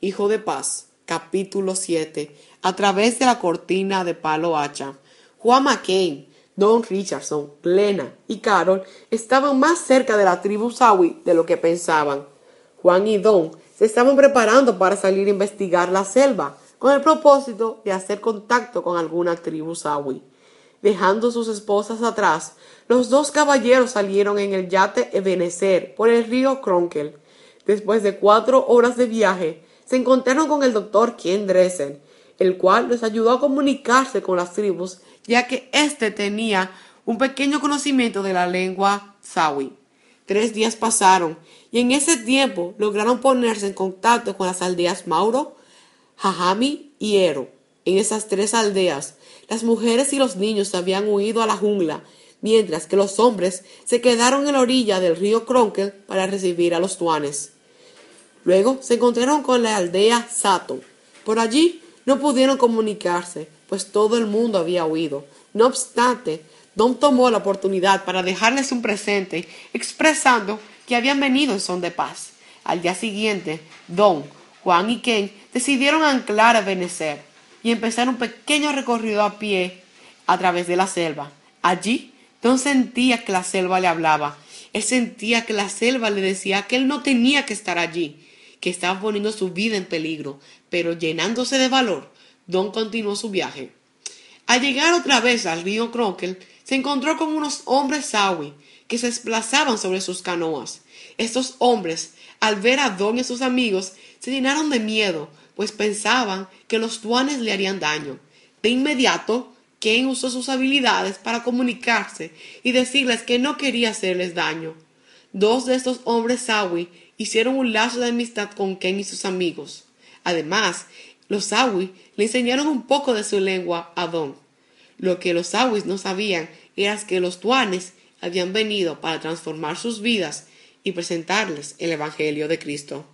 hijo de paz. Capítulo 7. A través de la cortina de palo hacha. Juan McCain, Don Richardson, Lena y Carol estaban más cerca de la tribu Sawi de lo que pensaban. Juan y Don se estaban preparando para salir a investigar la selva, con el propósito de hacer contacto con alguna tribu Sawi. Dejando sus esposas atrás, los dos caballeros salieron en el yate Ebenezer por el río Cronkel. Después de cuatro horas de viaje, se encontraron con el doctor Ken Dresen, el cual les ayudó a comunicarse con las tribus, ya que éste tenía un pequeño conocimiento de la lengua Sawi. Tres días pasaron y en ese tiempo lograron ponerse en contacto con las aldeas Mauro, Jajami y Ero. En esas tres aldeas, las mujeres y los niños habían huido a la jungla, mientras que los hombres se quedaron en la orilla del río Cronkel para recibir a los tuanes. Luego se encontraron con la aldea Sato. Por allí no pudieron comunicarse, pues todo el mundo había huido. No obstante, Don tomó la oportunidad para dejarles un presente, expresando que habían venido en son de paz. Al día siguiente, Don, Juan y Ken decidieron anclar a Benecer y empezar un pequeño recorrido a pie a través de la selva. Allí, Don sentía que la selva le hablaba. Él sentía que la selva le decía que él no tenía que estar allí, que estaba poniendo su vida en peligro, pero llenándose de valor, Don continuó su viaje. Al llegar otra vez al río Cronkel, se encontró con unos hombres sawi que se desplazaban sobre sus canoas. Estos hombres, al ver a Don y a sus amigos, se llenaron de miedo, pues pensaban que los tuanes le harían daño. De inmediato, Ken usó sus habilidades para comunicarse y decirles que no quería hacerles daño. Dos de estos hombres sawi hicieron un lazo de amistad con Ken y sus amigos. Además, los Sawi le enseñaron un poco de su lengua a Don. Lo que los Sawis no sabían era que los Tuanes habían venido para transformar sus vidas y presentarles el Evangelio de Cristo.